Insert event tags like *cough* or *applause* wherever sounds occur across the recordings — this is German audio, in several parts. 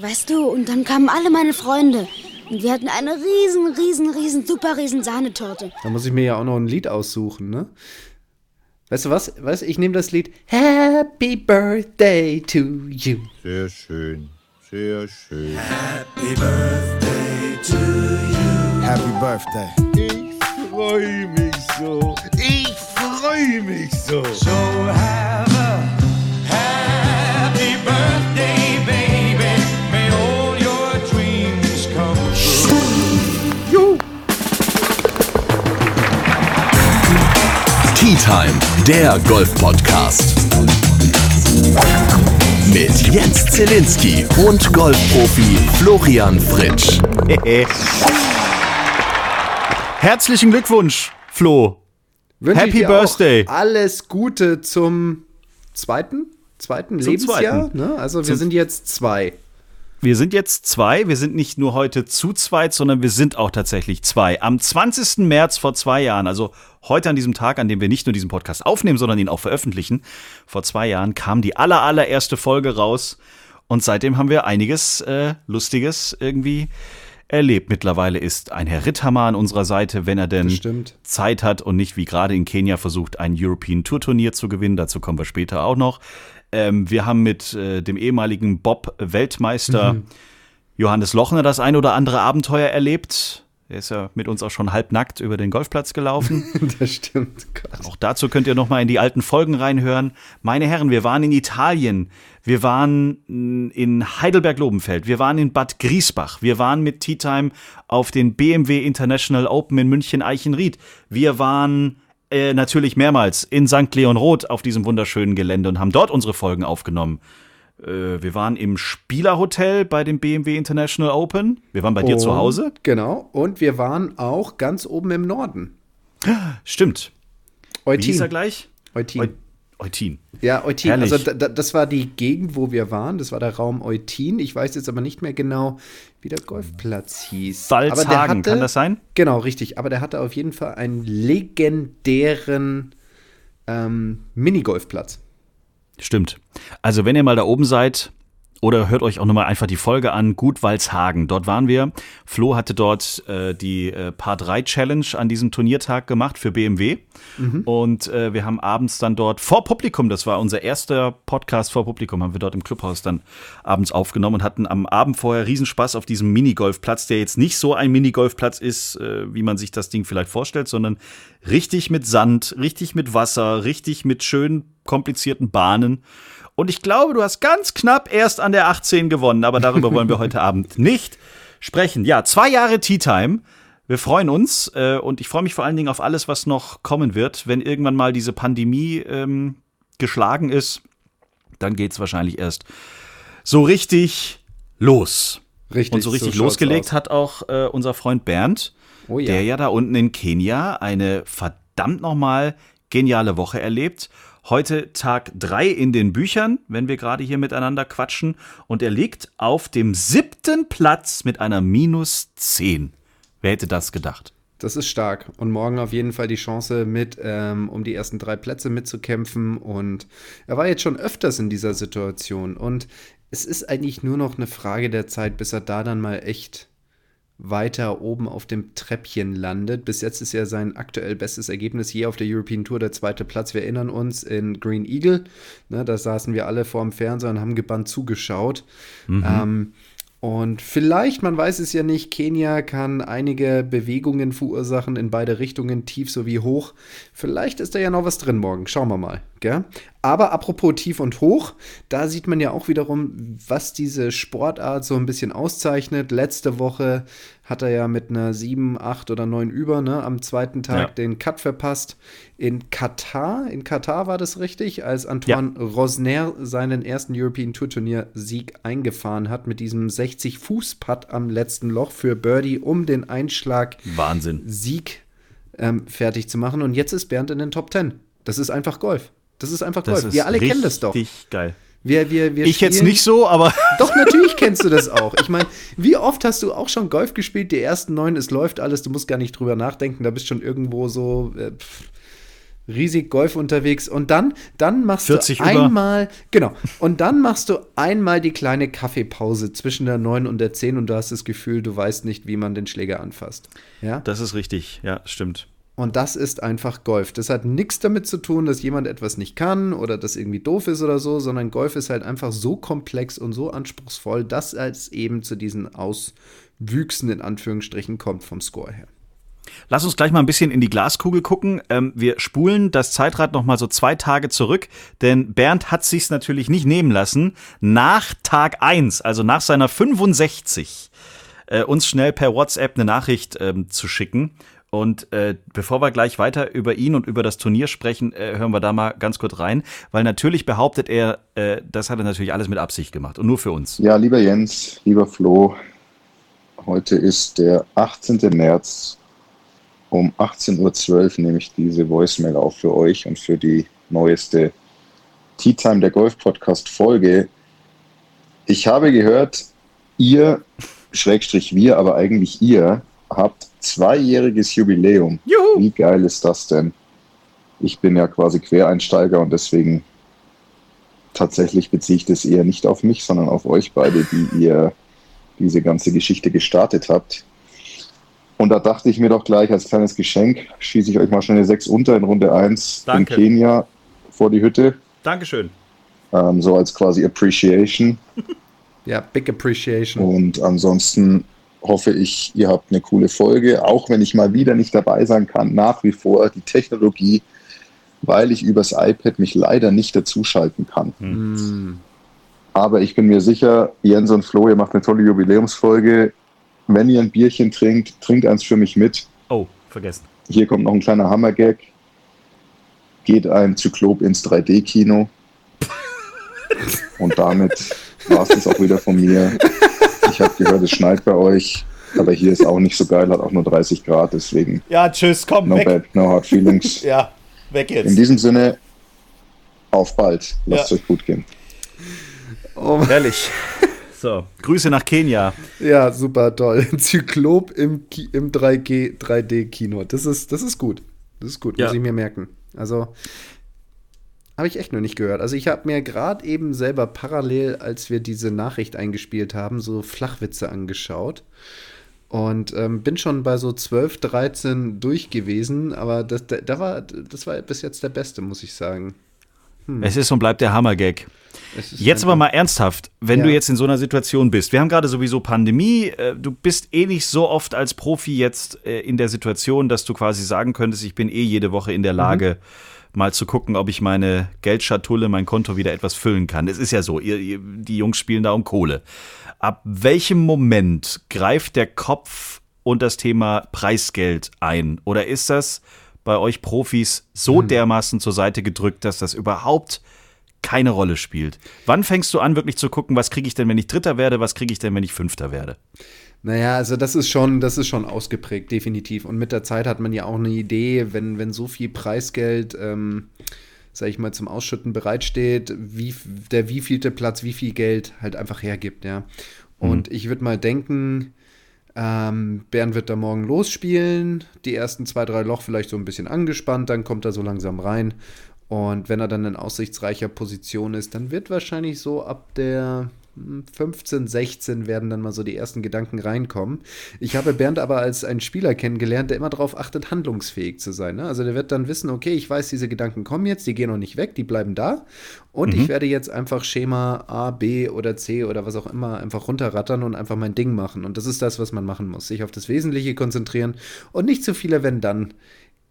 Weißt du, und dann kamen alle meine Freunde. Und wir hatten eine riesen, riesen, riesen, super riesen Sahnetorte. Da muss ich mir ja auch noch ein Lied aussuchen, ne? Weißt du was? Weißt, ich nehme das Lied Happy Birthday to you. Sehr schön, sehr schön. Happy Birthday to you. Happy Birthday. Ich freue mich so. Ich freue mich so. So happy Tea Time, der Golf-Podcast. Mit Jens Zielinski und Golfprofi Florian Fritsch. *laughs* Herzlichen Glückwunsch, Flo. Wünsche Happy ich dir Birthday. Auch alles Gute zum zweiten, zweiten Zum Lebensjahr. zweiten. Ne? Also wir Zum- sind jetzt zwei. Wir sind jetzt zwei. Wir sind nicht nur heute zu zweit, sondern wir sind auch tatsächlich zwei. Am 20. März vor zwei Jahren, also heute an diesem Tag, an dem wir nicht nur diesen Podcast aufnehmen, sondern ihn auch veröffentlichen, vor zwei Jahren kam die aller, allererste Folge raus. Und seitdem haben wir einiges äh, Lustiges irgendwie erlebt. Mittlerweile ist ein Herr Ritthammer an unserer Seite, wenn er denn. Zeit hat und nicht wie gerade in Kenia versucht, ein European Tour Turnier zu gewinnen. Dazu kommen wir später auch noch. Ähm, wir haben mit äh, dem ehemaligen Bob-Weltmeister Johannes Lochner das ein oder andere Abenteuer erlebt. Er ist ja mit uns auch schon halbnackt über den Golfplatz gelaufen. *laughs* Das stimmt. Gott. Auch dazu könnt ihr noch mal in die alten Folgen reinhören. Meine Herren, wir waren in Italien, wir waren in Heidelberg-Lobenfeld, wir waren in Bad Griesbach, wir waren mit Tea Time auf den BMW International Open in München-Eichenried. Wir waren äh, natürlich mehrmals in St. Leon Roth auf diesem wunderschönen Gelände und haben dort unsere Folgen aufgenommen. Äh, wir waren im Spielerhotel bei dem BMW International Open. Wir waren bei dir zu Und- Hause. Genau. Und wir waren auch ganz oben im Norden. Stimmt. Wie hieß er Eutin. gleich? Eutin. Eu Eutin. Ja, Eutin. Herrlich. Also da, da, das war die Gegend, wo wir waren. Das war der Raum Eutin. Ich weiß jetzt aber nicht mehr genau, wie der Golfplatz hieß. Salzhagen, hatte- kann das sein? Genau, richtig. Aber der hatte auf jeden Fall einen legendären ähm, Minigolfplatz. Stimmt. Also, wenn ihr mal da oben seid, oder hört euch auch nochmal einfach die Folge an, Gutwaldshagen. Dort waren wir. Flo hatte dort äh, die äh, Paar 3 Challenge an diesem Turniertag gemacht für BMW. Und äh, wir haben abends dann dort vor Publikum, das war unser erster Podcast vor Publikum, haben wir dort im Clubhaus dann abends aufgenommen und hatten am Abend vorher Riesenspaß auf diesem Minigolfplatz, der jetzt nicht so ein Minigolfplatz ist, äh, wie man sich das Ding vielleicht vorstellt, sondern richtig mit Sand, richtig mit Wasser, richtig mit schön komplizierten Bahnen. Und ich glaube, du hast ganz knapp erst an der 18 gewonnen, aber darüber wollen wir *laughs* heute Abend nicht sprechen. Ja, zwei Jahre Tea Time. Wir freuen uns äh, und ich freue mich vor allen Dingen auf alles, was noch kommen wird. Wenn irgendwann mal diese Pandemie ähm, geschlagen ist, dann geht es wahrscheinlich erst so richtig los. Richtig. Und so richtig schaut's losgelegt aus. hat auch äh, unser Freund Bernd, Oh ja. der ja da unten in Kenia eine verdammt nochmal geniale Woche erlebt. Heute Tag drei in den Büchern, wenn wir gerade hier miteinander quatschen. Und er liegt auf dem siebten Platz mit einer Minus 10. Wer hätte das gedacht? Das ist stark. Und morgen auf jeden Fall die Chance, mit ähm, um die ersten drei Plätze mitzukämpfen. Und er war jetzt schon öfters in dieser Situation. Und es ist eigentlich nur noch eine Frage der Zeit, bis er da dann mal echt weiter oben auf dem Treppchen landet. Bis jetzt ist ja sein aktuell bestes Ergebnis je auf der European Tour der zweite Platz. Wir erinnern uns in Green Eagle. Ne, da saßen wir alle vorm Fernseher und haben gebannt zugeschaut. Ähm, und vielleicht, man weiß es ja nicht, Kenia kann einige Bewegungen verursachen in beide Richtungen, tief sowie hoch. Vielleicht ist da ja noch was drin morgen. Schauen wir mal. Gell? Aber apropos tief und hoch, da sieht man ja auch wiederum, was diese Sportart so ein bisschen auszeichnet. Letzte Woche hat er ja mit einer 7, 8 oder 9 über ne, am zweiten Tag Ja. den Cut verpasst. In Katar, in Katar war das richtig, als Antoine Rosner seinen ersten European Tour Turnier Sieg eingefahren hat mit diesem 60 Fuß Putt am letzten Loch für Birdie, um den Einschlag Wahnsinn. Sieg ähm, fertig zu machen. Und jetzt ist Bernd in den Top 10. Das ist einfach Golf. Das ist einfach ist Wir alle kennen das doch. Richtig geil. Wir, wir, wir Ich jetzt nicht so, aber *laughs* Doch, natürlich kennst du das *laughs* auch. Ich meine, wie oft hast du auch schon Golf gespielt? Die ersten neun, es läuft alles, du musst gar nicht drüber nachdenken, da bist schon irgendwo so äh, pff, riesig Golf unterwegs und dann, dann machst 40 du über. einmal, genau, und dann machst du einmal die kleine Kaffeepause zwischen der 9 und der 10 und du hast das Gefühl, du weißt nicht, wie man den Schläger anfasst. Ja? Das ist richtig, ja, stimmt. Und das ist einfach Golf. Das hat nichts damit zu tun, dass jemand etwas nicht kann oder das irgendwie doof ist oder so, sondern Golf ist halt einfach so komplex und so anspruchsvoll, dass es eben zu diesen Auswüchsen in Anführungsstrichen kommt vom Score her. Lass uns gleich mal ein bisschen in die Glaskugel gucken. Ähm, wir spulen das Zeitrad noch mal so zwei Tage zurück, denn Bernd hat sich's natürlich nicht nehmen lassen, nach Tag 1, also nach seiner 65, äh, uns schnell per WhatsApp eine Nachricht ähm, zu schicken. Und äh, bevor wir gleich weiter über ihn und über das Turnier sprechen, äh, hören wir da mal ganz kurz rein, weil natürlich behauptet er, äh, das hat er natürlich alles mit Absicht gemacht und nur für uns. Ja, lieber Jens, lieber Flo, heute ist der 18. März. Um 18.12 Uhr nehme ich diese Voicemail auf für euch und für die neueste Tea Time der Golf Podcast Folge. Ich habe gehört, ihr, Schrägstrich wir, aber eigentlich ihr, habt zweijähriges Jubiläum. Juhu! Wie geil ist das denn? Ich bin ja quasi Quereinsteiger und deswegen tatsächlich beziehe ich das eher nicht auf mich, sondern auf euch beide, die ihr diese ganze Geschichte gestartet habt. Und da dachte ich mir doch gleich als kleines Geschenk, schieße ich euch mal schnell eine 6 unter in Runde 1 Danke. in Kenia vor die Hütte. Dankeschön. Ähm, so als quasi Appreciation. *laughs* Ja, big appreciation. Und ansonsten hoffe ich, ihr habt eine coole Folge, auch wenn ich mal wieder nicht dabei sein kann. Nach wie vor die Technologie, weil ich übers iPad mich leider nicht dazuschalten kann. Hm. Aber ich bin mir sicher, Jens und Flo, ihr macht eine tolle Jubiläumsfolge. Wenn ihr ein Bierchen trinkt, trinkt eins für mich mit. Oh, vergessen. Hier kommt noch ein kleiner Hammergag. Geht ein Zyklop ins 3D-Kino. *laughs* Und damit war es das auch wieder von mir. Ich habe gehört, es schneit bei euch. Aber hier ist auch nicht so geil, hat auch nur 30 Grad. Deswegen Ja, tschüss, komm, no bad, no hard feelings. *laughs* Ja, weg In diesem Sinne, auf bald. Lasst Ja. euch gut gehen. Oh, Herrlich. So, Grüße nach Kenia. ja, super toll. Zyklop im, Ki im 3G, 3D-Kino. Das ist, das ist gut. Das ist gut, Ja. muss ich mir merken. Also, habe ich echt noch nicht gehört. Also, ich habe mir gerade eben selber parallel, als wir diese Nachricht eingespielt haben, so Flachwitze angeschaut. Und ähm, bin schon bei so 12, 13 durch gewesen, aber das, da, da war, das war bis jetzt der beste, muss ich sagen. Es ist und bleibt der Hammergag. Jetzt aber mal ernsthaft, wenn Ja. du jetzt in so einer Situation bist. Wir haben gerade sowieso Pandemie. äh, Du bist eh nicht so oft als Profi jetzt äh, in der Situation, dass du quasi sagen könntest, ich bin eh jede Woche in der Lage, mal zu gucken, ob ich meine Geldschatulle, mein Konto wieder etwas füllen kann. Es ist ja so, ihr, ihr, die Jungs spielen da um Kohle. Ab welchem Moment greift der Kopf und das Thema Preisgeld ein? Oder ist das bei euch Profis so dermaßen zur Seite gedrückt, dass das überhaupt keine Rolle spielt. Wann fängst du an, wirklich zu gucken, was kriege ich denn, wenn ich Dritter werde, was kriege ich denn, wenn ich Fünfter werde? Naja, also das ist schon, das ist schon ausgeprägt, definitiv. Und mit der Zeit hat man ja auch eine Idee, wenn, wenn so viel Preisgeld, ähm, sag ich mal, zum Ausschütten bereitsteht, wie der wievielte Platz wie viel Geld halt einfach hergibt, ja. Und ich würde mal denken, ähm, Bernd wird da morgen losspielen, die ersten zwei, drei Loch vielleicht so ein bisschen angespannt, dann kommt er so langsam rein. Und wenn er dann in aussichtsreicher Position ist, dann wird wahrscheinlich so ab der 15, 16 werden dann mal so die ersten Gedanken reinkommen. Ich habe Bernd aber als einen Spieler kennengelernt, der immer darauf achtet, handlungsfähig zu sein. Ne? Also der wird dann wissen, okay, ich weiß, diese Gedanken kommen jetzt, die gehen noch nicht weg, die bleiben da. Und ich werde jetzt einfach Schema A, B oder C oder was auch immer einfach runterrattern und einfach mein Ding machen. Und das ist das, was man machen muss. Sich auf das Wesentliche konzentrieren und nicht zu viele Wenn-Dann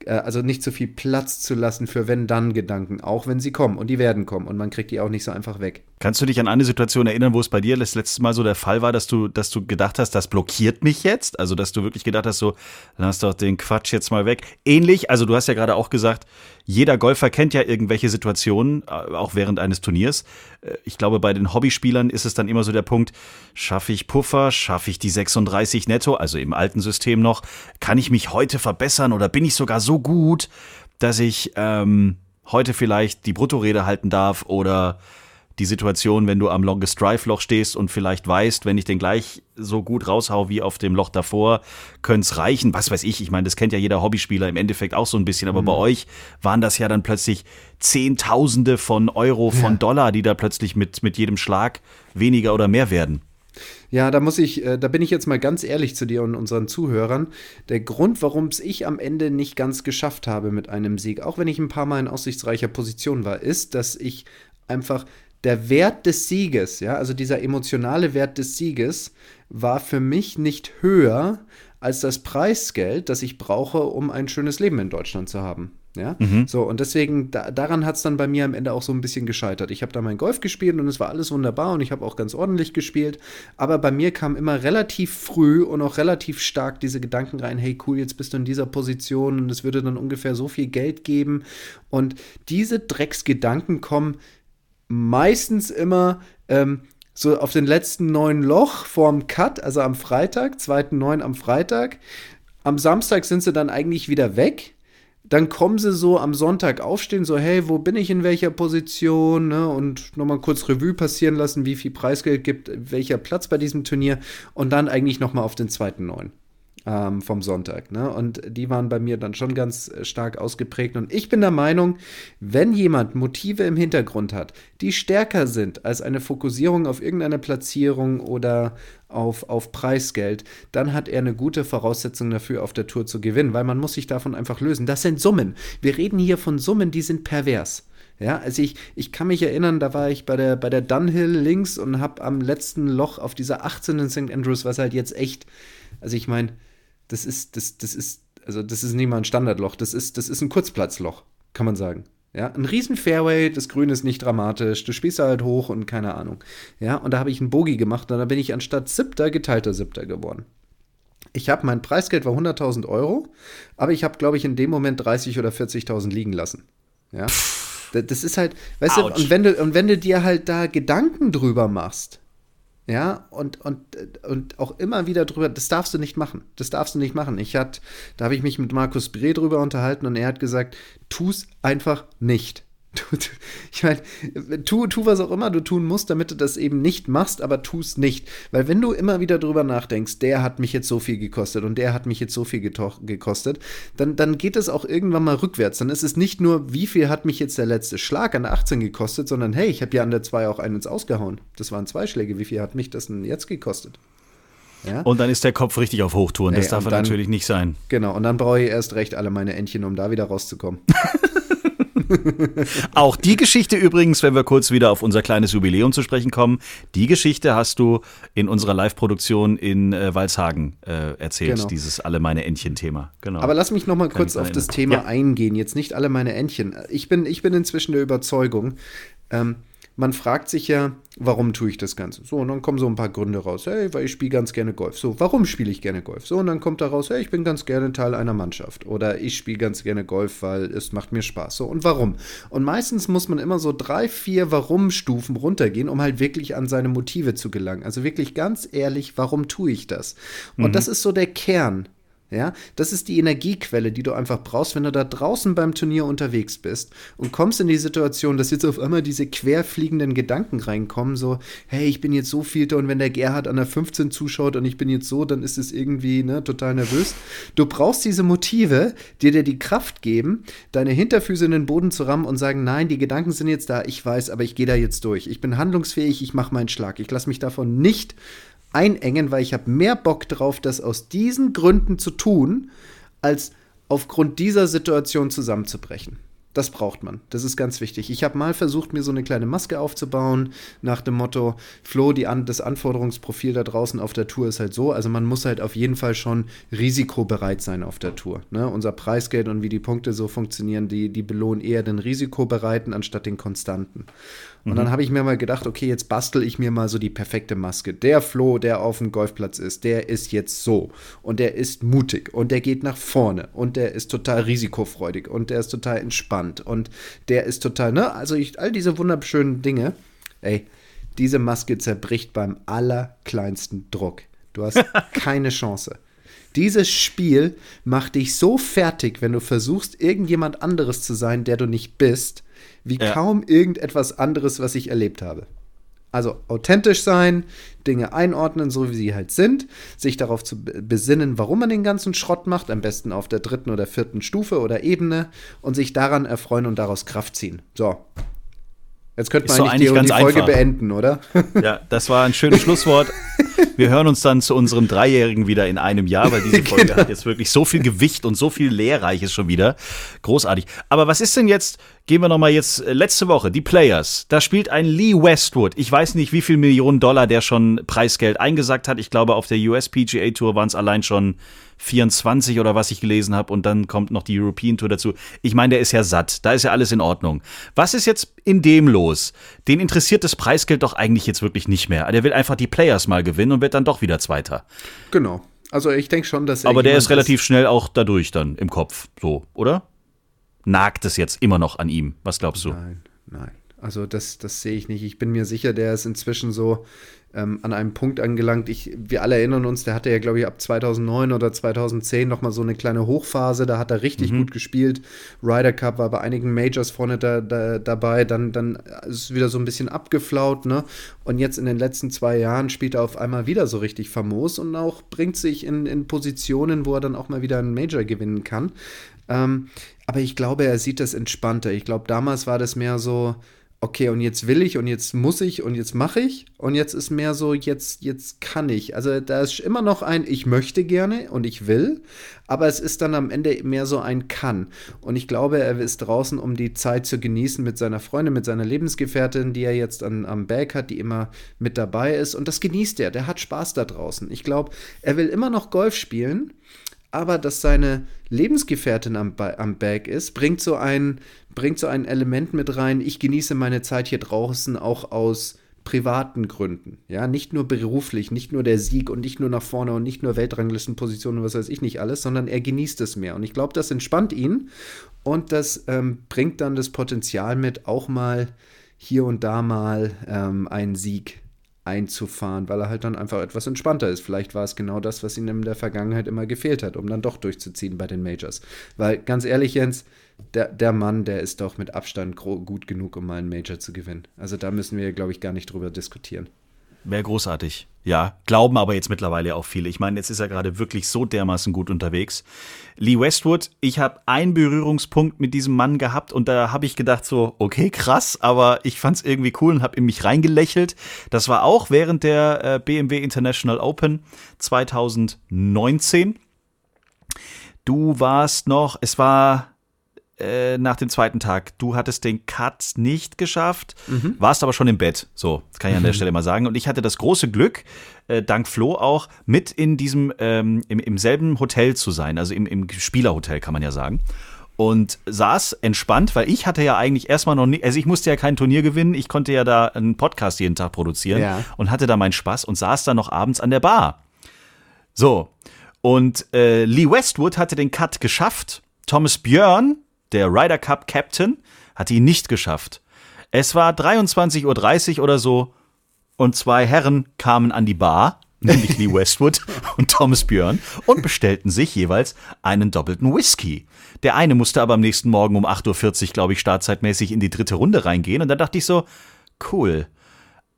also nicht zu viel Platz zu lassen für Wenn-Dann-Gedanken, auch wenn sie kommen. Und die werden kommen. Und man kriegt die auch nicht so einfach weg. Kannst du dich an eine Situation erinnern, wo es bei dir das letzte Mal so der Fall war, dass du, dass du gedacht hast, das blockiert mich jetzt? Also, dass du wirklich gedacht hast, so, lass doch den Quatsch jetzt mal weg. Ähnlich, also du hast ja gerade auch gesagt, jeder Golfer kennt ja irgendwelche Situationen, äh, auch während eines Turniers. Äh, Ich glaube, bei den Hobbyspielern ist es dann immer so der Punkt, schaffe ich Puffer, schaffe ich die 36 netto, also im alten System noch, kann ich mich heute verbessern oder bin ich sogar so gut, dass ich ähm, heute vielleicht die Bruttorede halten darf oder die Situation, wenn du am Longest Drive Loch stehst und vielleicht weißt, wenn ich den gleich so gut raushau wie auf dem Loch davor, könnte es reichen. Was weiß ich, ich meine, das kennt ja jeder Hobbyspieler im Endeffekt auch so ein bisschen, aber bei euch waren das ja dann plötzlich Zehntausende von Euro, von Dollar, die da plötzlich mit, mit jedem Schlag weniger oder mehr werden. Ja, da muss ich, äh, da bin ich jetzt mal ganz ehrlich zu dir und unseren Zuhörern. Der Grund, warum es ich am Ende nicht ganz geschafft habe mit einem Sieg, auch wenn ich ein paar Mal in aussichtsreicher Position war, ist, dass ich einfach der Wert des Sieges, ja, also dieser emotionale Wert des Sieges, war für mich nicht höher als das Preisgeld, das ich brauche, um ein schönes Leben in Deutschland zu haben. Ja, so und deswegen, da, daran hat es dann bei mir am Ende auch so ein bisschen gescheitert. Ich habe da mein Golf gespielt und es war alles wunderbar und ich habe auch ganz ordentlich gespielt. Aber bei mir kam immer relativ früh und auch relativ stark diese Gedanken rein: hey, cool, jetzt bist du in dieser Position und es würde dann ungefähr so viel Geld geben. Und diese Drecksgedanken kommen meistens immer ähm, so auf den letzten neun Loch vorm Cut, also am Freitag, zweiten neun am Freitag. Am Samstag sind sie dann eigentlich wieder weg. Dann kommen sie so am Sonntag aufstehen, so, hey, wo bin ich in welcher Position? Ne? Und nochmal kurz Revue passieren lassen, wie viel Preisgeld gibt, welcher Platz bei diesem Turnier. Und dann eigentlich nochmal auf den zweiten neun ähm, vom Sonntag. Ne? Und die waren bei mir dann schon ganz äh, stark ausgeprägt. Und ich bin der Meinung, wenn jemand Motive im Hintergrund hat, die stärker sind als eine Fokussierung auf irgendeine Platzierung oder auf, auf Preisgeld, dann hat er eine gute Voraussetzung dafür, auf der Tour zu gewinnen, weil man muss sich davon einfach lösen. Das sind Summen. Wir reden hier von Summen, die sind pervers. Ja, also ich, ich kann mich erinnern, da war ich bei der, bei der Dunhill links und habe am letzten Loch auf dieser 18 in St. Andrews, was halt jetzt echt, also ich meine, das ist, das, das ist, also das ist nicht mal ein Standardloch, das ist, das ist ein Kurzplatzloch, kann man sagen. Ja, ein riesen Fairway, das Grün ist nicht dramatisch, du spielst halt hoch und keine Ahnung. Ja, und da habe ich einen Bogie gemacht und da bin ich anstatt siebter geteilter siebter geworden. Ich habe mein Preisgeld war 100.000 Euro, aber ich habe, glaube ich, in dem Moment 30 oder 40.000 liegen lassen. Ja, Da- das ist halt, weißt du, Autsch. und wenn du, und wenn du dir halt da Gedanken drüber machst, ja, und, und, und auch immer wieder drüber, das darfst du nicht machen. Das darfst du nicht machen. Ich hat, da habe ich mich mit Markus Bre drüber unterhalten und er hat gesagt, tu's einfach nicht. *laughs* Tu- tu- Ich meine, tu, tu was auch immer du tun musst, damit du das eben nicht machst, aber tu es nicht. Weil wenn du immer wieder drüber nachdenkst, der hat mich jetzt so viel gekostet und der hat mich jetzt so viel gekostet, dann, dann geht es auch irgendwann mal rückwärts. Dann ist es nicht nur, wie viel hat mich jetzt der letzte Schlag an der 18 gekostet, sondern hey, ich habe ja an der 2 auch einen ins Ausgehauen. Das waren zwei Schläge. Wie viel hat mich das denn jetzt gekostet? Ja? Und dann ist der Kopf richtig auf Hochtouren. Das Ey, darf er dann- natürlich nicht sein. Genau, und dann brauche ich erst recht alle meine Entchen, um da wieder rauszukommen. *laughs* Auch die Geschichte übrigens, wenn wir kurz wieder auf unser kleines Jubiläum zu sprechen kommen, die Geschichte hast du in unserer Live-Produktion in äh, Walshagen äh, erzählt, Genau. dieses Alle meine Entchen-Thema. Genau. Aber lass mich noch mal kurz auf das. Thema Ja. eingehen. Jetzt nicht alle meine Entchen. Ich bin, ich bin inzwischen der Überzeugung, ähm, man fragt sich ja, warum tue ich das Ganze? So, und dann kommen so ein paar Gründe raus. Hey, weil ich spiele ganz gerne Golf. So, warum spiele ich gerne Golf? So, und dann kommt da raus, hey, ich bin ganz gerne Teil einer Mannschaft. Oder ich spiele ganz gerne Golf, weil es macht mir Spaß. So, und warum? Und meistens muss man immer so drei, vier Warum-Stufen runtergehen, um halt wirklich an seine Motive zu gelangen. Also wirklich ganz ehrlich, warum tue ich das? Und das ist so der Kern. Ja, das ist die Energiequelle, die du einfach brauchst, wenn du da draußen beim Turnier unterwegs bist und kommst in die Situation, dass jetzt auf einmal diese querfliegenden Gedanken reinkommen, so, hey, ich bin jetzt so Vierter und wenn der Gerhard an der 15 zuschaut und ich bin jetzt so, dann ist es irgendwie ne, total nervös. Du brauchst diese Motive, die dir die Kraft geben, deine Hinterfüße in den Boden zu rammen und sagen, nein, die Gedanken sind jetzt da, ich weiß, aber ich gehe da jetzt durch. Ich bin handlungsfähig, ich mache meinen Schlag. Ich lasse mich davon nicht einengen, weil ich habe mehr Bock drauf, das aus diesen Gründen zu tun, als aufgrund dieser Situation zusammenzubrechen. Das braucht man. Das ist ganz wichtig. Ich habe mal versucht, mir so eine kleine Maske aufzubauen, nach dem Motto, Flo, die an, das Anforderungsprofil da draußen auf der Tour ist halt so. Also man muss halt auf jeden Fall schon risikobereit sein auf der Tour. Ne? Unser Preisgeld und wie die Punkte so funktionieren, die, die belohnen eher den Risikobereiten anstatt den Konstanten. Und dann habe ich mir mal gedacht, okay, jetzt bastel ich mir mal so die perfekte Maske. Der Flo, der auf dem Golfplatz ist, der ist jetzt so. Und der ist mutig und der geht nach vorne und der ist total risikofreudig und der ist total entspannt und der ist total, ne? Also ich, all diese wunderschönen Dinge, ey, diese Maske zerbricht beim allerkleinsten Druck. Du hast *laughs* keine Chance. Dieses Spiel macht dich so fertig, wenn du versuchst, irgendjemand anderes zu sein, der du nicht bist, wie Ja. kaum irgendetwas anderes, was ich erlebt habe. Also authentisch sein, Dinge einordnen, so wie sie halt sind, sich darauf zu be- besinnen, warum man den ganzen Schrott macht, am besten auf der dritten oder vierten Stufe oder Ebene und sich daran erfreuen und daraus Kraft ziehen. So. Jetzt könnte man doch eigentlich die, eigentlich die ganz Folge einfach. beenden, oder? *laughs* Ja, das war ein schönes Schlusswort. Wir hören uns dann zu unserem Dreijährigen wieder in einem Jahr, weil diese Folge hat jetzt wirklich so viel Gewicht und so viel Lehrreiches schon wieder. Großartig. Aber was ist denn jetzt, gehen wir nochmal jetzt, äh, letzte Woche, die Players. Da spielt ein Lee Westwood. Ich weiß nicht, wie viel Millionen Dollar der schon Preisgeld eingesackt hat. Ich glaube, auf der US PGA Tour waren es allein schon 24 oder was ich gelesen habe und dann kommt noch die European Tour dazu. Ich meine, der ist ja satt, da ist ja alles in Ordnung. Was ist jetzt in dem los? Den interessiert das Preisgeld doch eigentlich jetzt wirklich nicht mehr. Der will einfach die Players mal gewinnen und wird dann doch wieder Zweiter. Genau. Also ich denke schon, dass er Aber der ist relativ schnell auch dadurch dann im Kopf, so, oder? Nagt es jetzt immer noch an ihm? Was glaubst du? Nein, nein. Also das, das sehe ich nicht. Ich bin mir sicher, der ist inzwischen so ähm, an einem Punkt angelangt. Ich, wir alle erinnern uns, der hatte ja, glaube ich, ab 2009 oder 2010 noch mal so eine kleine Hochphase. Da hat er richtig gut gespielt. Ryder Cup war bei einigen Majors vorne da, da, dabei. Dann, dann ist es wieder so ein bisschen abgeflaut. Ne? Und jetzt in den letzten zwei Jahren spielt er auf einmal wieder so richtig famos und auch bringt sich in, in Positionen, wo er dann auch mal wieder einen Major gewinnen kann. Ähm, aber ich glaube, er sieht das entspannter. Ich glaube, damals war das mehr so, okay, und jetzt will ich und jetzt muss ich und jetzt mache ich. Und jetzt ist mehr so, jetzt, jetzt kann ich. Also da ist immer noch ein, ich möchte gerne und ich will, aber es ist dann am Ende mehr so ein kann. Und ich glaube, er ist draußen, um die Zeit zu genießen mit seiner Freundin, mit seiner Lebensgefährtin, die er jetzt an, am Berg hat, die immer mit dabei ist. Und das genießt er. Der hat Spaß da draußen. Ich glaube, er will immer noch Golf spielen aber dass seine Lebensgefährtin am, am Berg ist, bringt so, ein, bringt so ein Element mit rein, ich genieße meine Zeit hier draußen auch aus privaten Gründen. Ja, nicht nur beruflich, nicht nur der Sieg und nicht nur nach vorne und nicht nur Weltranglistenpositionen und was weiß ich nicht alles, sondern er genießt es mehr. Und ich glaube, das entspannt ihn und das ähm, bringt dann das Potenzial mit, auch mal hier und da mal ähm, einen Sieg einzufahren, weil er halt dann einfach etwas entspannter ist. Vielleicht war es genau das, was ihm in der Vergangenheit immer gefehlt hat, um dann doch durchzuziehen bei den Majors. Weil ganz ehrlich, Jens, der, der Mann, der ist doch mit Abstand gut genug, um mal einen Major zu gewinnen. Also da müssen wir, glaube ich, gar nicht drüber diskutieren. Wäre großartig. Ja, glauben aber jetzt mittlerweile auch viele. Ich meine, jetzt ist er gerade wirklich so dermaßen gut unterwegs. Lee Westwood, ich habe einen Berührungspunkt mit diesem Mann gehabt und da habe ich gedacht so, okay, krass, aber ich fand es irgendwie cool und habe in mich reingelächelt. Das war auch während der äh, BMW International Open 2019. Du warst noch, es war äh, nach dem zweiten Tag. Du hattest den Cut nicht geschafft, warst aber schon im Bett. So, das kann ich an der *laughs* Stelle mal sagen. Und ich hatte das große Glück, äh, dank Flo auch, mit in diesem, ähm, im, im selben Hotel zu sein. Also im, im Spielerhotel, kann man ja sagen. Und saß entspannt, weil ich hatte ja eigentlich erstmal noch nicht, also ich musste ja kein Turnier gewinnen, ich konnte ja da einen Podcast jeden Tag produzieren Ja. und hatte da meinen Spaß und saß dann noch abends an der Bar. So. Und äh, Lee Westwood hatte den Cut geschafft. Thomas Björn, der Ryder Cup Captain, hatte ihn nicht geschafft. Es war 23.30 Uhr oder so und zwei Herren kamen an die Bar, *laughs* nämlich Lee Westwood und Thomas Björn, und bestellten sich jeweils einen doppelten Whisky. Der eine musste aber am nächsten Morgen um 8.40 Uhr, glaube ich, startzeitmäßig in die dritte Runde reingehen. Und dann dachte ich so, cool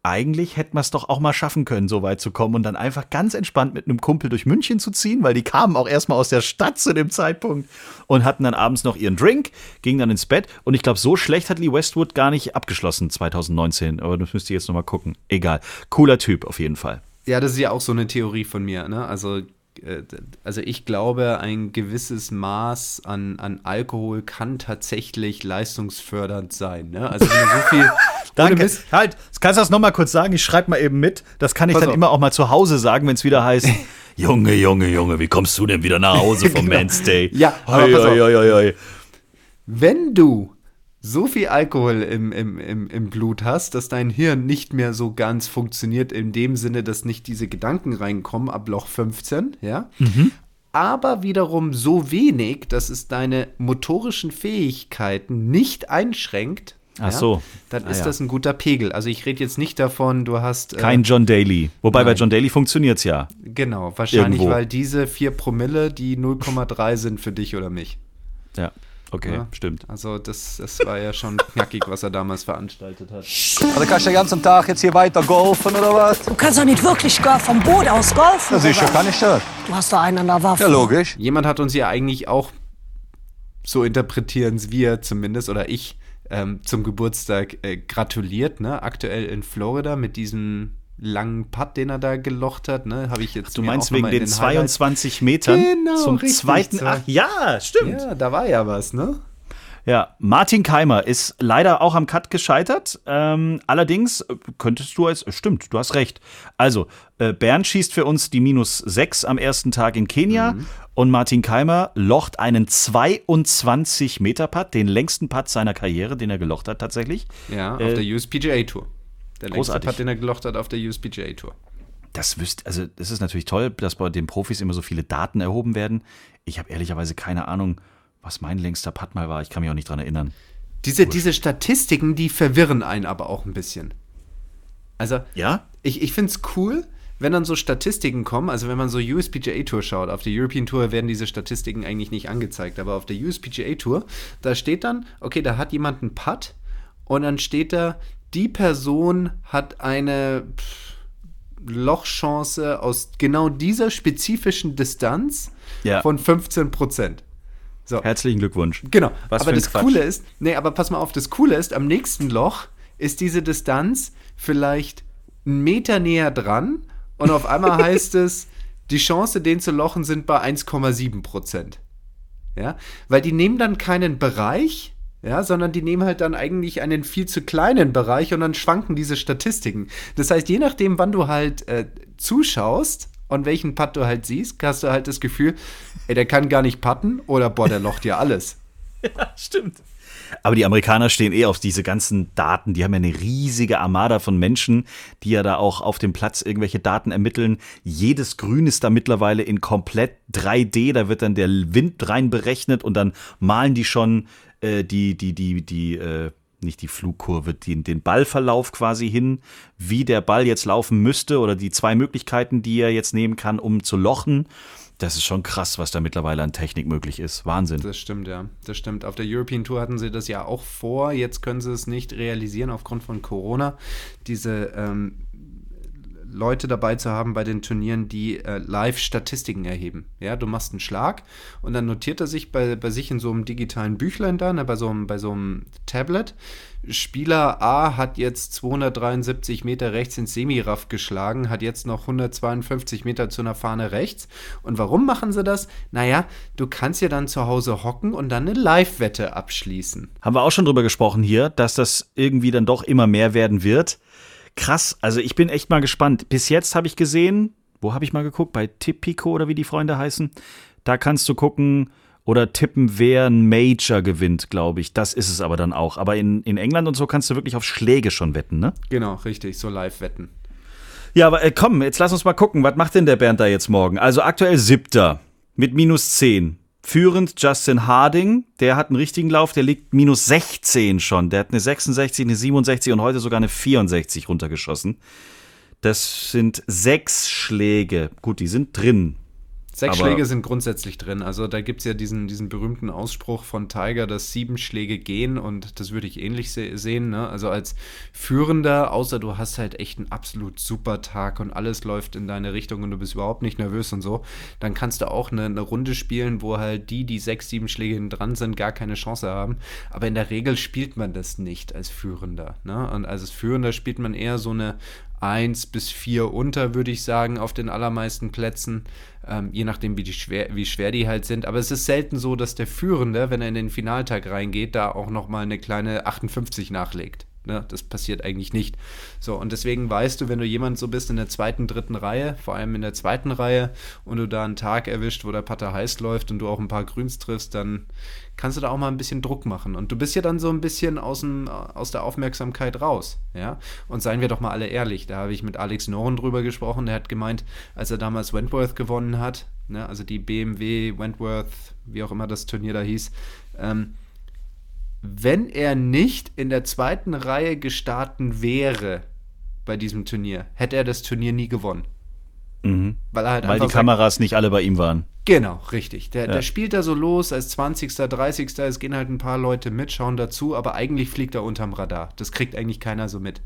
eigentlich hätten wir es doch auch mal schaffen können, so weit zu kommen und dann einfach ganz entspannt mit einem Kumpel durch München zu ziehen, weil die kamen auch erstmal aus der Stadt zu dem Zeitpunkt und hatten dann abends noch ihren Drink, gingen dann ins Bett und ich glaube, so schlecht hat Lee Westwood gar nicht abgeschlossen 2019, aber das müsst ihr jetzt nochmal gucken. Egal. Cooler Typ auf jeden Fall. Ja, das ist ja auch so eine Theorie von mir. Ne? Also, also ich glaube, ein gewisses Maß an, an Alkohol kann tatsächlich leistungsfördernd sein. Ne? Also wenn du so viel. *laughs* Danke. Mist- Halt, kannst du das nochmal kurz sagen? Ich schreibe mal eben mit. Das kann ich Pass dann auf. immer auch mal zu Hause sagen, wenn es wieder heißt, *laughs* Junge, Junge, Junge, wie kommst du denn wieder nach Hause vom *laughs* Men's Day? Genau. Ja, hoi, hoi, hoi, hoi. Wenn du so viel Alkohol im, im, im, im Blut hast, dass dein Hirn nicht mehr so ganz funktioniert, in dem Sinne, dass nicht diese Gedanken reinkommen ab Loch 15, ja. Aber wiederum so wenig, dass es deine motorischen Fähigkeiten nicht einschränkt. Ach ja, so. Dann Ah, ist ja. das ein guter Pegel. Also ich rede jetzt nicht davon, du hast. äh, Kein John Daly. Wobei bei Nein. John Daly funktioniert's ja. Genau, wahrscheinlich, Irgendwo. weil diese 4 Promille die 0,3 sind für dich oder mich. Ja. Okay, Ja. stimmt. Also das, das war ja schon *laughs* knackig, was er damals veranstaltet hat. Also kannst du den ganzen Tag jetzt hier weiter golfen oder was? Du kannst doch nicht wirklich gar vom Boot aus golfen. Ja, sicher kann ich das. Du hast doch einen an der Waffe. Ja, logisch. Jemand hat uns ja eigentlich auch, so interpretieren es wir zumindest, oder ich, ähm, zum Geburtstag äh, gratuliert, ne? Aktuell in Florida mit diesem langen Putt, den er da gelocht hat, ne? Habe ich jetzt Du mir meinst wegen den Highlights- 22 Metern Genau, zum richtig, zweiten. Ach ja, stimmt. Ja, da war ja was, ne? Ja, Martin Keimer ist leider auch am Cut gescheitert. Ähm, allerdings äh, könntest du als, äh, stimmt, du hast recht. Also, äh, Bernd schießt für uns die minus 6 am ersten Tag in Kenia Mhm. und Martin Keimer locht einen 22 Meter Putt, den längsten Putt seiner Karriere, den er gelocht hat tatsächlich. Ja, auf Äh, der USPGA Der längste großartig. Putt, den er gelocht hat auf der USPGA Tour. Das wüsst, also das ist natürlich toll, dass bei den Profis immer so viele Daten erhoben werden. Ich habe ehrlicherweise keine Ahnung, was mein längster Putt mal war. Ich kann mich auch nicht dran erinnern. Diese, diese Statistiken, die verwirren einen aber auch ein bisschen. Also, Ja? ich, ich finde es cool, wenn dann so Statistiken kommen, also wenn man so USPGA Tour schaut, auf der European Tour werden diese Statistiken eigentlich nicht angezeigt, aber auf der USPGA Tour, da steht dann, okay, da hat jemand einen Putt und dann steht da, die Person hat eine Lochchance aus genau dieser spezifischen Distanz Ja. von 15 Prozent. So. Herzlichen Glückwunsch. Genau. Was aber das Quatsch. Coole ist, nee, aber pass mal auf, das Coole ist, am nächsten Loch ist diese Distanz vielleicht einen Meter näher dran und auf einmal *laughs* heißt es, die Chance, den zu lochen, sind bei 1,7 Prozent. Ja, weil die nehmen dann keinen Bereich, ja, sondern die nehmen halt dann eigentlich einen viel zu kleinen Bereich und dann schwanken diese Statistiken. Das heißt, je nachdem, wann du halt äh, zuschaust und welchen Putt du halt siehst, hast du halt das Gefühl, ey, der kann gar nicht putten oder boah, der locht ja alles. *laughs* Stimmt. Aber die Amerikaner stehen eh auf diese ganzen Daten. Die haben ja eine riesige Armada von Menschen, die ja da auch auf dem Platz irgendwelche Daten ermitteln. Jedes Grün ist da mittlerweile in komplett 3D. Da wird dann der Wind rein berechnet und dann malen die schon äh, die, die, die, die, äh, nicht die Flugkurve, den, den Ballverlauf quasi hin, wie der Ball jetzt laufen müsste oder die zwei Möglichkeiten, die er jetzt nehmen kann, um zu lochen. Das ist schon krass, was da mittlerweile an Technik möglich ist. Wahnsinn. Das stimmt, ja. Das stimmt. Auf der European Tour hatten sie das ja auch vor. Jetzt können sie es nicht realisieren aufgrund von Corona. Diese ähm, Leute dabei zu haben bei den Turnieren, die äh, Live-Statistiken erheben. Ja, du machst einen Schlag und dann notiert er sich bei, bei sich in so einem digitalen Büchlein da, ne, bei, so einem, bei so einem Tablet. Spieler A hat jetzt 273 Meter rechts ins Semiraff geschlagen, hat jetzt noch 152 Meter zu einer Fahne rechts. Und warum machen sie das? Naja, du kannst ja dann zu Hause hocken und dann eine Live-Wette abschließen. Haben wir auch schon drüber gesprochen hier, dass das irgendwie dann doch immer mehr werden wird. Krass, also ich bin echt mal gespannt. Bis jetzt habe ich gesehen, wo habe ich mal geguckt? Bei Tipico oder wie die Freunde heißen. Da kannst du gucken oder tippen, wer ein Major gewinnt, glaube ich. Das ist es aber dann auch. Aber in, in England und so kannst du wirklich auf Schläge schon wetten, ne? Genau, richtig, so Live-Wetten. Ja, aber äh, komm, jetzt lass uns mal gucken. Was macht denn der Bernd da jetzt morgen? Also aktuell siebter mit minus 10. Führend Justin Harding, der hat einen richtigen Lauf, der liegt minus 16 schon. Der hat eine 66, eine 67 und heute sogar eine 64 runtergeschossen. Das sind sechs Schläge. Gut, die sind drin. Sechs Aber- Schläge sind grundsätzlich drin. Also da gibt es ja diesen, diesen berühmten Ausspruch von Tiger, dass sieben Schläge gehen und das würde ich ähnlich se sehen. Ne? Also als Führender, außer du hast halt echt einen absolut super Tag und alles läuft in deine Richtung und du bist überhaupt nicht nervös und so, dann kannst du auch eine, eine Runde spielen, wo halt die, die sechs, sieben Schläge dran sind, gar keine Chance haben. Aber in der Regel spielt man das nicht als Führender. Ne? Und als Führender spielt man eher so eine 1 bis 4 unter, würde ich sagen, auf den allermeisten Plätzen. Ähm, je nachdem, wie, die schwer, wie schwer die halt sind. Aber es ist selten so, dass der Führende, wenn er in den Finaltag reingeht, da auch nochmal eine kleine 58 nachlegt. Ne? Das passiert eigentlich nicht. So, und deswegen weißt du, wenn du jemand so bist in der zweiten, dritten Reihe, vor allem in der zweiten Reihe, und du da einen Tag erwischt, wo der Putter heiß läuft und du auch ein paar Grüns triffst, dann kannst du da auch mal ein bisschen Druck machen. Und du bist ja dann so ein bisschen aus, dem, aus der Aufmerksamkeit raus. Ja? Und seien wir doch mal alle ehrlich, da habe ich mit Alex Noren drüber gesprochen, der hat gemeint, als er damals Wentworth gewonnen hat, ne, also die BMW, Wentworth, wie auch immer das Turnier da hieß, ähm, wenn er nicht in der zweiten Reihe gestartet wäre bei diesem Turnier, hätte er das Turnier nie gewonnen. Mhm. Weil halt Weil die Kameras nicht alle bei ihm waren. Genau, richtig. Der, Ja. der spielt da so los als 20., 30. Es gehen halt ein paar Leute mit, schauen dazu, aber eigentlich fliegt er unterm Radar. Das kriegt eigentlich keiner so mit.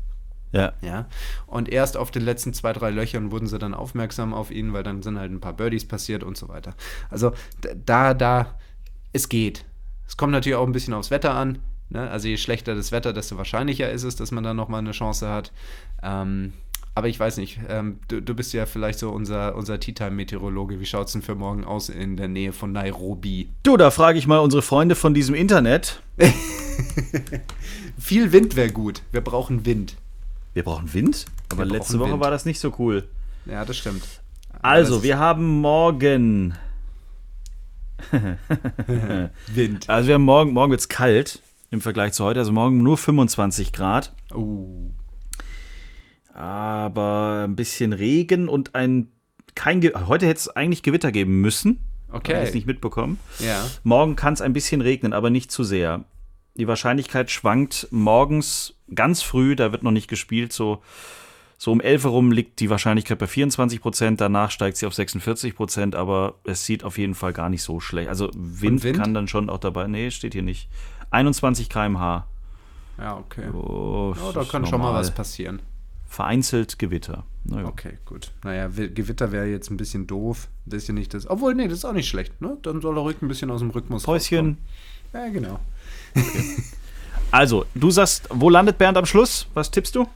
Ja. Ja. Und erst auf den letzten zwei, drei Löchern wurden sie dann aufmerksam auf ihn, weil dann sind halt ein paar Birdies passiert und so weiter. Also da, da, es geht. Es kommt natürlich auch ein bisschen aufs Wetter an. Ne? Also je schlechter das Wetter, desto wahrscheinlicher ist es, dass man dann nochmal eine Chance hat. Ähm, aber ich weiß nicht, ähm, du, du bist ja vielleicht so unser, unser Tea-Time-Meteorologe. Wie schaut es denn für morgen aus in der Nähe von Nairobi? Du, da frage ich mal unsere Freunde von diesem Internet. *laughs* Viel Wind wäre gut. Wir brauchen Wind. Wir brauchen Wind? Aber Wir letzte brauchen Woche Wind. war das nicht so cool. Ja, das stimmt. Also, das wir haben morgen. *laughs* Wind. Also, wir haben morgen, morgen wird es kalt im Vergleich zu heute. Also, morgen nur 25 Grad. Uh. Aber ein bisschen Regen und ein. Kein Ge heute hätte es eigentlich Gewitter geben müssen. Okay. Habe ich es nicht mitbekommen. Ja. Morgen kann es ein bisschen regnen, aber nicht zu sehr. Die Wahrscheinlichkeit schwankt morgens ganz früh, da wird noch nicht gespielt, so, so um 11 herum liegt die Wahrscheinlichkeit bei 24 Prozent, danach steigt sie auf 46 Prozent, aber es sieht auf jeden Fall gar nicht so schlecht. Also Wind, Wind? kann dann schon auch dabei, nee, steht hier nicht. 21 km/h. Ja, okay. Oh, Ja, da kann schon mal was passieren. Vereinzelt Gewitter. Naja. Okay, gut. Naja, Wi- Gewitter wäre jetzt ein bisschen doof. Das ist ja nicht das. Obwohl, nee, das ist auch nicht schlecht, ne? Dann soll er ruhig ein bisschen aus dem Rhythmus Päuschen. rauskommen. Ja, genau. *laughs* Also, du sagst, wo landet Bernd am Schluss? Was tippst du?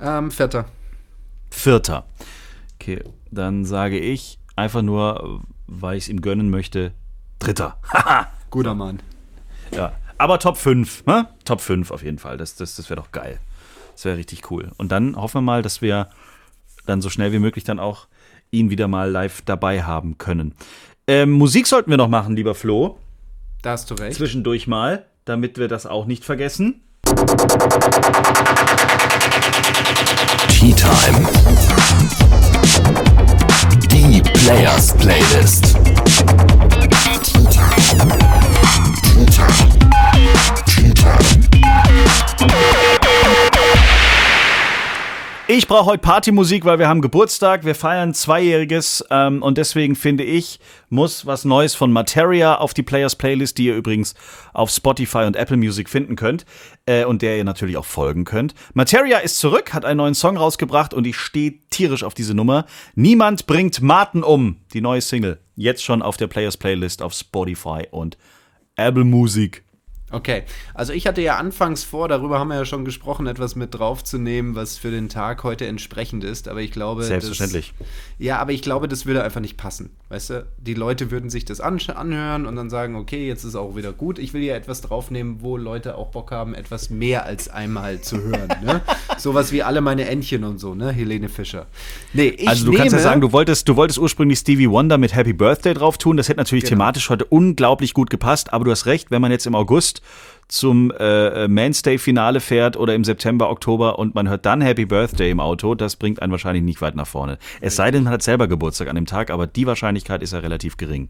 Ähm, Vetter. Vierter. Okay, dann sage ich einfach nur, weil ich es ihm gönnen möchte, Dritter. Haha. *laughs* Guter Mann. ja. Aber Top 5, ne? Top 5 auf jeden Fall. Das, das, das wäre doch geil. Das wäre richtig cool. Und dann hoffen wir mal, dass wir dann so schnell wie möglich dann auch ihn wieder mal live dabei haben können. Ähm, Musik sollten wir noch machen, lieber Flo. Da hast du recht. Zwischendurch mal, damit wir das auch nicht vergessen. Tea Time. Die Players Playlist. Ich brauche heute Partymusik, weil wir haben Geburtstag, wir feiern Zweijähriges ähm, und deswegen finde ich, muss was Neues von Materia auf die Players Playlist, die ihr übrigens auf Spotify und Apple Music finden könnt äh, und der ihr natürlich auch folgen könnt. Materia ist zurück, hat einen neuen Song rausgebracht und ich stehe tierisch auf diese Nummer. Niemand bringt Martin um, die neue Single. Jetzt schon auf der Players Playlist auf Spotify und Apple Music. Okay, also ich hatte ja anfangs vor, darüber haben wir ja schon gesprochen, etwas mit draufzunehmen, was für den Tag heute entsprechend ist, aber ich glaube. Selbstverständlich. Das, ja, aber ich glaube, das würde einfach nicht passen. Weißt du, die Leute würden sich das anhören und dann sagen, okay, jetzt ist auch wieder gut. Ich will ja etwas draufnehmen, wo Leute auch Bock haben, etwas mehr als einmal zu hören. ne? *laughs* Sowas wie alle meine Entchen und so, ne? Helene Fischer. Nee, ich Also du nehme, kannst ja sagen, du wolltest, du wolltest ursprünglich Stevie Wonder mit Happy Birthday drauf tun. Das hätte natürlich Genau. thematisch heute unglaublich gut gepasst. Aber du hast recht, wenn man jetzt im August zum äh, Manstay-Finale fährt oder im September, Oktober und man hört dann Happy Birthday im Auto, das bringt einen wahrscheinlich nicht weit nach vorne. Es sei denn, man hat selber Geburtstag an dem Tag, aber die Wahrscheinlichkeit ist ja relativ gering.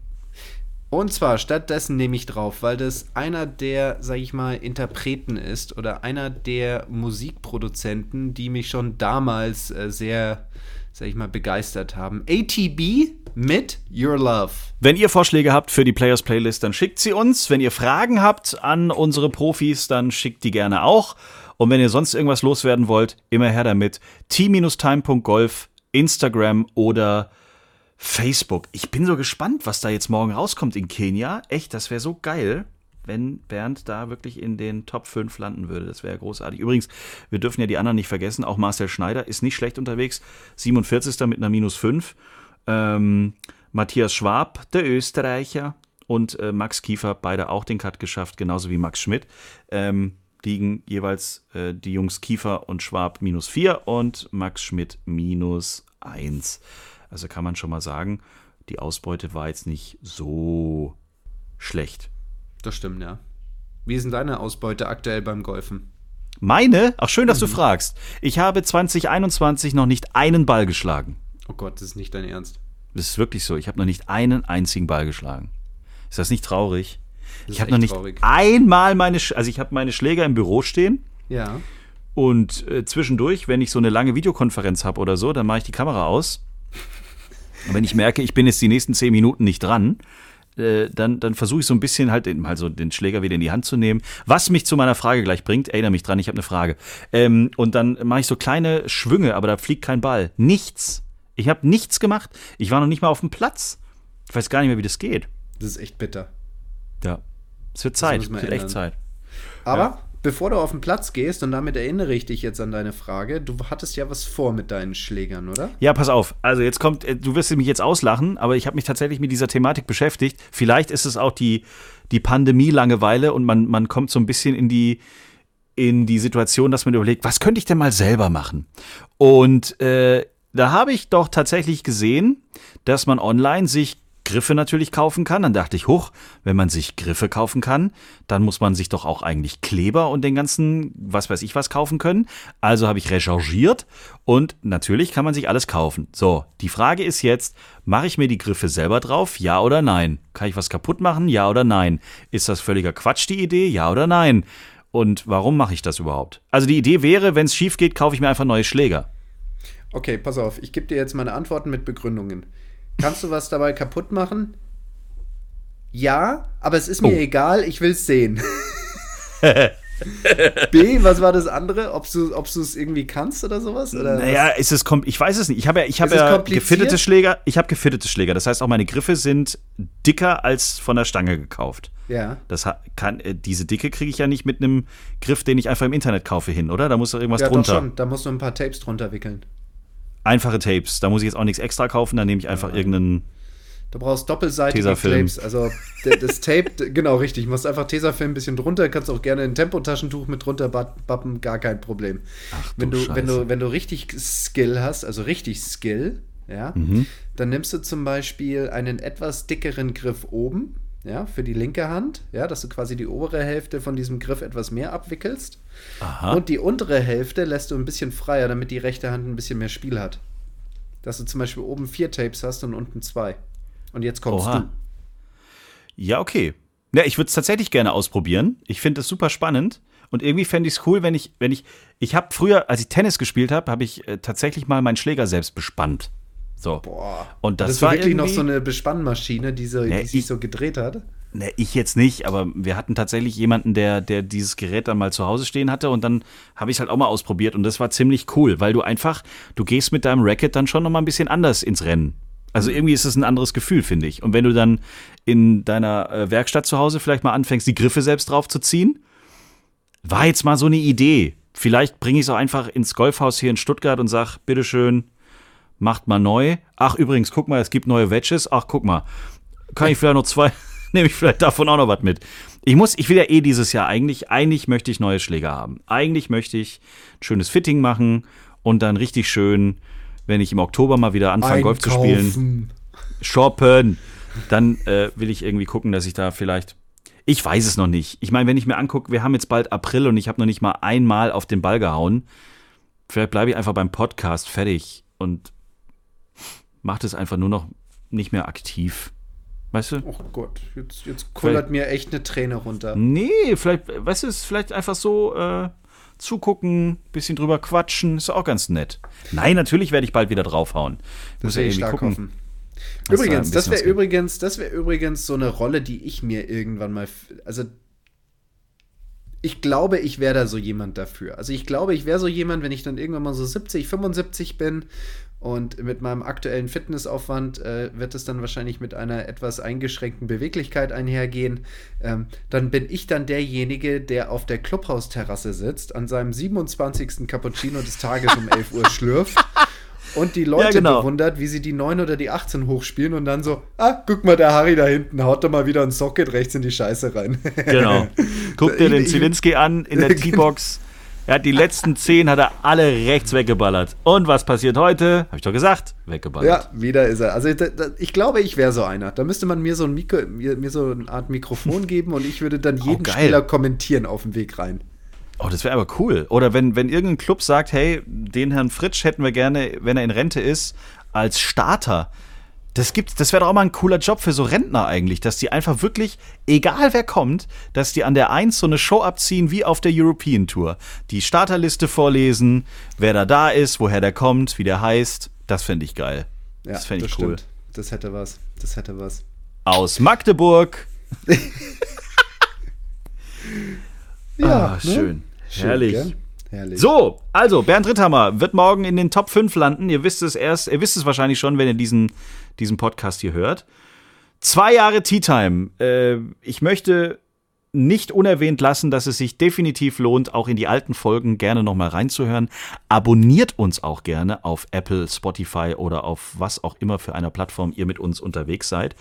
Und zwar stattdessen nehme ich drauf, weil das einer der, sag ich mal, Interpreten ist oder einer der Musikproduzenten, die mich schon damals äh, sehr, sag ich mal, begeistert haben. ATB mit Your Love. Wenn ihr Vorschläge habt für die Players Playlist, dann schickt sie uns. Wenn ihr Fragen habt an unsere Profis, dann schickt die gerne auch. Und wenn ihr sonst irgendwas loswerden wollt, immer her damit. t-time.golf, Instagram oder Facebook. Ich bin so gespannt, was da jetzt morgen rauskommt in Kenia. Echt, das wäre so geil, wenn Bernd da wirklich in den Top 5 landen würde. Das wäre großartig. Übrigens, wir dürfen ja die anderen nicht vergessen. Auch Marcel Schneider ist nicht schlecht unterwegs. 47. mit einer minus 5. Ähm, Matthias Schwab, der Österreicher, und äh, Max Kiefer, beide auch den Cut geschafft, genauso wie Max Schmidt. Ähm, liegen jeweils äh, die Jungs Kiefer und Schwab minus 4 und Max Schmidt minus 1. Also kann man schon mal sagen, die Ausbeute war jetzt nicht so schlecht. Das stimmt, ja. Wie ist denn deine Ausbeute aktuell beim Golfen? Meine? Ach, schön, dass du fragst. Ich habe 2021 noch nicht einen Ball geschlagen. Oh Gott, das ist nicht dein Ernst. Das ist wirklich so. Ich habe noch nicht einen einzigen Ball geschlagen. Ist das nicht traurig? Das ich habe noch nicht traurig. einmal meine, Sch- also ich habe meine Schläger im Büro stehen Ja. und äh, zwischendurch, wenn ich so eine lange Videokonferenz habe oder so, dann mache ich die Kamera aus Und wenn ich merke, ich bin jetzt die nächsten zehn Minuten nicht dran, äh, dann, dann versuche ich so ein bisschen halt den, also den Schläger wieder in die Hand zu nehmen. Was mich zu meiner Frage gleich bringt, erinnere mich dran, ich habe eine Frage. Ähm, und dann mache ich so kleine Schwünge, aber da fliegt kein Ball. Nichts. Ich habe nichts gemacht. Ich war noch nicht mal auf dem Platz. Ich weiß gar nicht mehr, wie das geht. Das ist echt bitter. Ja. Es wird Zeit. Es wird echt. Zeit. Aber Ja. Bevor du auf den Platz gehst, und damit erinnere ich dich jetzt an deine Frage, du hattest ja was vor mit deinen Schlägern, oder? Ja, pass auf. Also jetzt kommt, äh, du wirst mich jetzt auslachen, aber ich habe mich tatsächlich mit dieser Thematik beschäftigt. Vielleicht ist es auch die, die Pandemie-Langeweile und man, man kommt so ein bisschen in die, in die Situation, dass man überlegt, was könnte ich denn mal selber machen? Und äh, da habe ich doch tatsächlich gesehen, dass man online sich Griffe natürlich kaufen kann. Dann dachte ich, hoch, wenn man sich Griffe kaufen kann, dann muss man sich doch auch eigentlich Kleber und den ganzen, was weiß ich was kaufen können. Also habe ich recherchiert und natürlich kann man sich alles kaufen. So, die Frage ist jetzt, mache ich mir die Griffe selber drauf? Ja oder nein? Kann ich was kaputt machen? Ja oder nein? Ist das völliger Quatsch, die Idee? Ja oder nein? Und warum mache ich das überhaupt? Also die Idee wäre, wenn es schief geht, kaufe ich mir einfach neue Schläger. Okay, pass auf, ich gebe dir jetzt meine Antworten mit Begründungen. Kannst du was dabei kaputt machen? Ja, aber es ist mir Oh. egal, ich will es sehen. *laughs* B, was war das andere? Ob du es irgendwie kannst oder sowas? Oder Naja, ist es ich weiß es nicht. Ich habe ja, ich es ja gefittete Schläger. Ich habe gefittete Schläger. Das heißt, auch meine Griffe sind dicker als von der Stange gekauft. Ja. Das kann, äh, diese Dicke kriege ich ja nicht mit einem Griff, den ich einfach im Internet kaufe, hin, oder? Da muss doch irgendwas Ja, doch drunter. schon. Da musst du ein paar Tapes drunter wickeln. Einfache Tapes. Da muss ich jetzt auch nichts extra kaufen. Da nehme ich einfach irgendeinen. Du brauchst doppelseitige Tesafilm. Tapes. Also das Tape, genau richtig. Du musst einfach Tesafilm ein bisschen drunter, kannst auch gerne ein Tempotaschentuch mit drunter bappen, gar kein Problem. wenn, du du, wenn, du, wenn du richtig Skill hast, also richtig Skill, ja, Mhm. dann nimmst du zum Beispiel einen etwas dickeren Griff oben, ja, für die linke Hand, ja, dass du quasi die obere Hälfte von diesem Griff etwas mehr abwickelst. Aha. Und die untere Hälfte lässt du ein bisschen freier, damit die rechte Hand ein bisschen mehr Spiel hat. Dass du zum Beispiel oben vier Tapes hast und unten zwei. Und jetzt kommst Oha. du. Ja, okay. Ja, ich würde es tatsächlich gerne ausprobieren. Ich finde es super spannend. Und irgendwie fände ich es cool, wenn ich, wenn ich, ich habe früher, als ich Tennis gespielt habe, habe ich äh, tatsächlich mal meinen Schläger selbst bespannt. So. Boah. Und das Hattest war wirklich noch so eine Bespannmaschine, die, so, Nee, die sich ich- so gedreht hat? Ne, ich jetzt nicht, aber wir hatten tatsächlich jemanden, der, der dieses Gerät dann mal zu Hause stehen hatte und dann habe ich es halt auch mal ausprobiert und das war ziemlich cool, weil du einfach, du gehst mit deinem Racket dann schon noch mal ein bisschen anders ins Rennen. Also irgendwie ist es ein anderes Gefühl, finde ich. Und wenn du dann in deiner äh, Werkstatt zu Hause vielleicht mal anfängst, die Griffe selbst drauf zu ziehen, war jetzt mal so eine Idee. Vielleicht bringe ich es auch einfach ins Golfhaus hier in Stuttgart und sag, bitteschön, macht mal neu. Ach, übrigens, guck mal, es gibt neue Wedges. Ach, guck mal, kann ich vielleicht noch zwei, *laughs* nehme ich vielleicht davon auch noch was mit. Ich muss, ich will ja eh dieses Jahr eigentlich, eigentlich möchte ich neue Schläger haben. Eigentlich möchte ich ein schönes Fitting machen und dann richtig schön, wenn ich im Oktober mal wieder anfange, Golf zu spielen, shoppen, dann äh, will ich irgendwie gucken, dass ich da vielleicht. Ich weiß es noch nicht. Ich meine, wenn ich mir angucke, wir haben jetzt bald April und ich habe noch nicht mal einmal auf den Ball gehauen. Vielleicht bleibe ich einfach beim Podcast fertig und mache das einfach nur noch nicht mehr aktiv. Weißt du? Oh Gott, jetzt, jetzt kullert mir echt eine Träne runter. Nee, vielleicht, weißt du, es ist vielleicht einfach so äh, zugucken, bisschen drüber quatschen, ist auch ganz nett. Nein, natürlich werde ich bald wieder draufhauen. Das will ich stark hoffen. dass da ein Übrigens, das wäre übrigens, das wäre übrigens so eine Rolle, die ich mir irgendwann mal, also ich glaube, ich wäre da so jemand dafür. Also ich glaube, ich wäre so jemand, wenn ich dann irgendwann mal so 70, 75 bin und mit meinem aktuellen Fitnessaufwand äh, wird es dann wahrscheinlich mit einer etwas eingeschränkten Beweglichkeit einhergehen. Ähm, dann bin ich dann derjenige, der auf der Clubhausterrasse sitzt, an seinem 27. Cappuccino des Tages um 11 Uhr schlürft *laughs* und die Leute genau. bewundert, wie sie die 9 oder die 18 hochspielen und dann so, ah, guck mal, der Harry da hinten haut doch mal wieder ein Socket rechts in die Scheiße rein. Genau. *laughs* Guck dir den Zielinski an in der *laughs* T-Box. Er hat die letzten zehn hat er alle rechts weggeballert. Und was passiert heute? Habe ich doch gesagt, weggeballert. Ja, wieder ist er. Also ich glaube, ich wäre so einer. Da müsste man mir so ein Mikro, mir, mir so eine Art Mikrofon *laughs* geben und ich würde dann jeden geil. Spieler kommentieren auf dem Weg rein. Oh, das wäre aber cool. Oder wenn, wenn irgendein Club sagt, hey, den Herrn Fritsch hätten wir gerne, wenn er in Rente ist, als Starter. Das gibt, das wäre doch auch mal ein cooler Job für so Rentner eigentlich, dass die einfach wirklich, egal wer kommt, dass die an der Eins so eine Show abziehen wie auf der European Tour. Die Starterliste vorlesen, wer da da ist, woher der kommt, wie der heißt. Das fände ich geil. Ja, das fände ich das cool. stimmt. Das hätte was. Das hätte was. Aus Magdeburg. *laughs* Ja, ah, ne? schön. Herrlich. gell? Herrlich. So, also Bernd Ritthammer wird morgen in den Top 5 landen. Ihr wisst es erst, ihr wisst es wahrscheinlich schon, wenn ihr diesen, diesen Podcast hier hört. Zwei Jahre Tea Time. Äh, ich möchte nicht unerwähnt lassen, dass es sich definitiv lohnt, auch in die alten Folgen gerne nochmal reinzuhören. Abonniert uns auch gerne auf Apple, Spotify oder auf was auch immer für einer Plattform ihr mit uns unterwegs seid.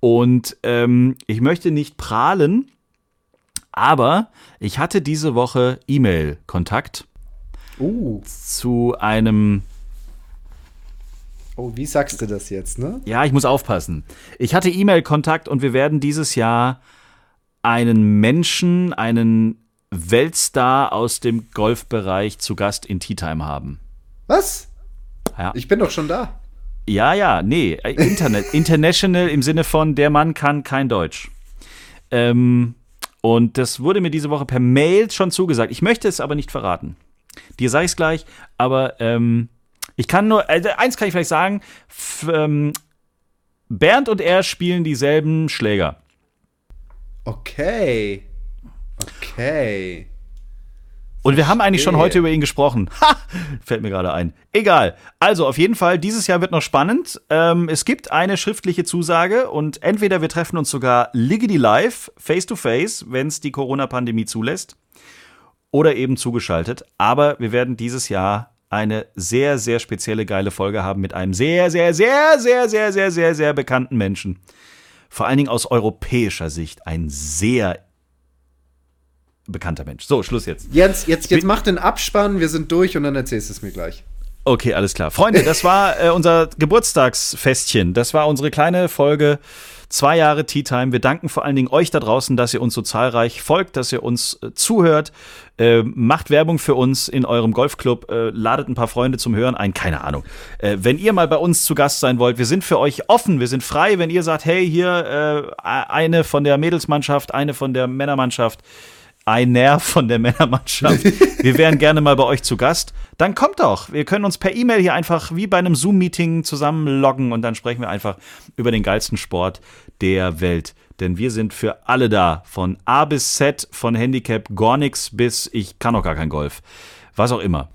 Und ähm, ich möchte nicht prahlen, aber ich hatte diese Woche E-Mail-Kontakt Uh, zu einem oh, wie sagst du das jetzt, ne? Ja, ich muss aufpassen. Ich hatte E-Mail-Kontakt und wir werden dieses Jahr einen Menschen, einen Weltstar aus dem Golfbereich zu Gast in Tea Time haben. Was? Ja, Ich bin doch schon da. ja, ja nee, äh, Internet, *laughs* international im Sinne von der Mann kann kein Deutsch. Ähm, und das wurde mir diese Woche per Mail schon zugesagt. Ich möchte es aber nicht verraten. Dir sage ich es gleich, aber ähm, ich kann nur, also eins kann ich vielleicht sagen, ähm, Bernd und er spielen dieselben Schläger. Okay. Okay. Und wir haben eigentlich schon heute über ihn gesprochen. Ha! Fällt mir gerade ein. Egal. Also auf jeden Fall, dieses Jahr wird noch spannend. Ähm, es gibt eine schriftliche Zusage und entweder wir treffen uns sogar Liggedy live, face to face, wenn es die Corona-Pandemie zulässt, oder eben zugeschaltet. Aber wir werden dieses Jahr eine sehr, sehr spezielle, geile Folge haben mit einem sehr, sehr, sehr, sehr, sehr, sehr, sehr, sehr bekannten Menschen. Vor allen Dingen aus europäischer Sicht ein sehr bekannter Mensch. So, Schluss jetzt. Jens, jetzt, jetzt mach den Abspann, wir sind durch und dann erzählst du es mir gleich. Okay, alles klar. Freunde, das war äh, unser Geburtstagsfestchen. Das war unsere kleine Folge. Zwei Jahre Tea Time. Wir danken vor allen Dingen euch da draußen, dass ihr uns so zahlreich folgt, dass ihr uns äh, zuhört. Äh, macht Werbung für uns in eurem Golfclub. Äh, ladet ein paar Freunde zum Hören ein. Keine Ahnung. Äh, wenn ihr mal bei uns zu Gast sein wollt, wir sind für euch offen. Wir sind frei. Wenn ihr sagt, hey, hier äh, eine von der Mädelsmannschaft, eine von der Männermannschaft einer von der Männermannschaft. *laughs* Wir wären gerne mal bei euch zu Gast. Dann kommt doch. Wir können uns per E-Mail hier einfach wie bei einem Zoom-Meeting zusammen loggen und dann sprechen wir einfach über den geilsten Sport der Welt. Denn wir sind für alle da. Von A bis Z, von Handicap gar nichts bis ich kann auch gar kein Golf. Was auch immer.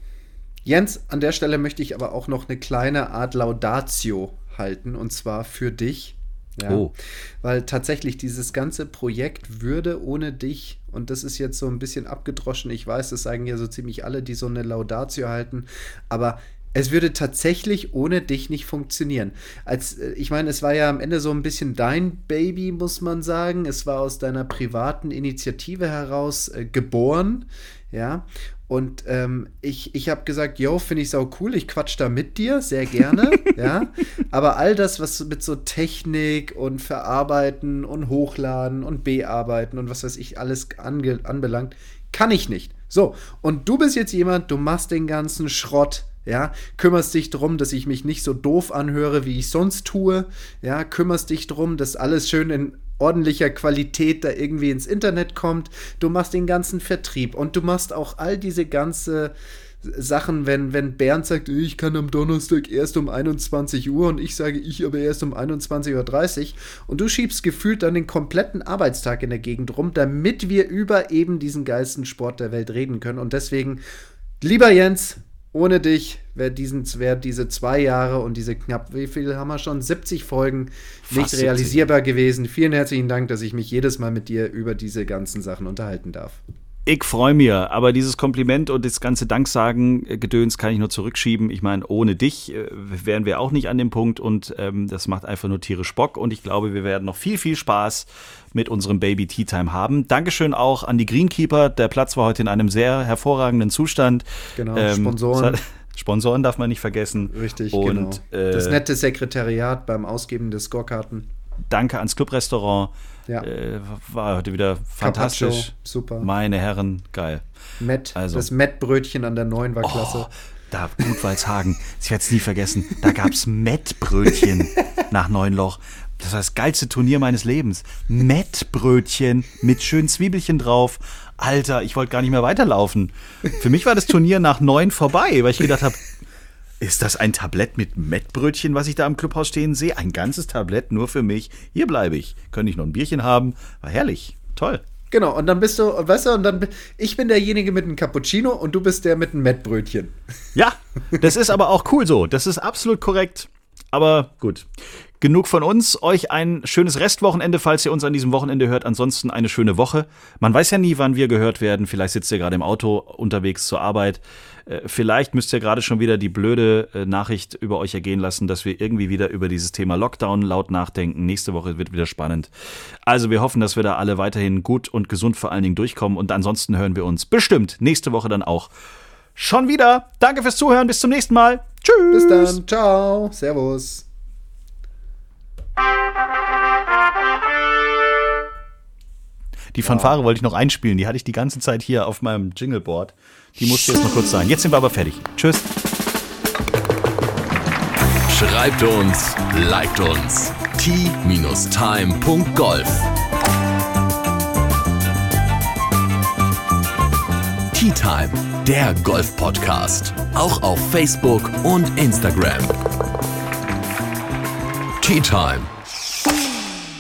Jens, an der Stelle möchte ich aber auch noch eine kleine Art Laudatio halten und zwar für dich. Ja, Oh. Weil tatsächlich dieses ganze Projekt würde ohne dich, und das ist jetzt so ein bisschen abgedroschen, ich weiß, das sagen ja so ziemlich alle, die so eine Laudatio halten, aber es würde tatsächlich ohne dich nicht funktionieren. Als, äh, ich meine, es war ja am Ende so ein bisschen dein Baby, muss man sagen. Es war aus deiner privaten Initiative heraus äh, geboren, ja. Und ähm, ich, ich habe gesagt, yo, finde ich sau cool, ich quatsch da mit dir, sehr gerne, *laughs* ja. Aber all das, was mit so Technik und Verarbeiten und Hochladen und Bearbeiten und was weiß ich alles ange anbelangt, kann ich nicht. So, und du bist jetzt jemand, du machst den ganzen Schrott, ja, kümmerst dich drum, dass ich mich nicht so doof anhöre, wie ich sonst tue, ja, kümmerst dich drum, dass alles schön in ordentlicher Qualität da irgendwie ins Internet kommt. Du machst den ganzen Vertrieb und du machst auch all diese ganze Sachen, wenn, wenn Bernd sagt, ich kann am Donnerstag erst um 21 Uhr und ich sage, ich aber erst um 21.30 Uhr und du schiebst gefühlt dann den kompletten Arbeitstag in der Gegend rum, damit wir über eben diesen geilsten Sport der Welt reden können. Und deswegen, lieber Jens, ohne dich wäre wär diese zwei Jahre und diese knapp, wie viel haben wir schon? 70 Folgen nicht Fast 70. realisierbar gewesen. Vielen herzlichen Dank, dass ich mich jedes Mal mit dir über diese ganzen Sachen unterhalten darf. Ich freue mich, aber dieses Kompliment und das ganze Danksagen-Gedöns kann ich nur zurückschieben. Ich meine, ohne dich äh, wären wir auch nicht an dem Punkt und ähm, das macht einfach nur tierisch Bock und ich glaube, wir werden noch viel, viel Spaß mit unserem Baby Tea Time haben. Dankeschön auch an die Greenkeeper. Der Platz war heute in einem sehr hervorragenden Zustand. Genau, Ähm, Sponsoren. *laughs* Sponsoren darf man nicht vergessen. Richtig, und, genau. Äh, das nette Sekretariat beim Ausgeben des Scorekarten. Danke ans Clubrestaurant. Ja. Äh, war heute wieder fantastisch. Carpaccio, super. Meine Herren, geil. Matt, Also. das Mettbrötchen an der neuen war klasse. Oh, da Gutwaldshagen, ich werde es nie vergessen, da gab es *laughs* Mettbrötchen nach Neunloch. Das war das geilste Turnier meines Lebens. Mettbrötchen mit schönen Zwiebelchen drauf. Alter, ich wollte gar nicht mehr weiterlaufen. Für mich war das Turnier nach neun vorbei, weil ich gedacht habe, Ist das ein Tablett mit Mettbrötchen, was ich da im Clubhaus stehen sehe? Ein ganzes Tablett nur für mich. Hier bleibe ich. Könnte ich noch ein Bierchen haben? War herrlich. Toll. Genau, und dann bist du, weißt du, und dann, ich bin derjenige mit einem Cappuccino und du bist der mit einem Mettbrötchen. Ja, das ist aber auch cool so. Das ist absolut korrekt. Aber gut. Genug von uns. Euch ein schönes Restwochenende, falls ihr uns an diesem Wochenende hört. Ansonsten eine schöne Woche. Man weiß ja nie, wann wir gehört werden. Vielleicht sitzt ihr gerade im Auto unterwegs zur Arbeit. Äh, Vielleicht müsst ihr gerade schon wieder die blöde äh, Nachricht über euch ergehen lassen, dass wir irgendwie wieder über dieses Thema Lockdown laut nachdenken. Nächste Woche wird wieder spannend. Also wir hoffen, dass wir da alle weiterhin gut und gesund vor allen Dingen durchkommen. Und ansonsten hören wir uns bestimmt nächste Woche dann auch schon wieder. Danke fürs Zuhören. Bis zum nächsten Mal. Tschüss. Bis dann. Ciao. Servus. Die Fanfare wollte ich noch einspielen. Die hatte ich die ganze Zeit hier auf meinem Jingleboard. Die musste jetzt noch kurz sein. Jetzt sind wir aber fertig. Tschüss. Schreibt uns, liked uns. t-time.golf Tea Time, der Golf-Podcast. Auch auf Facebook und Instagram. Tea Time.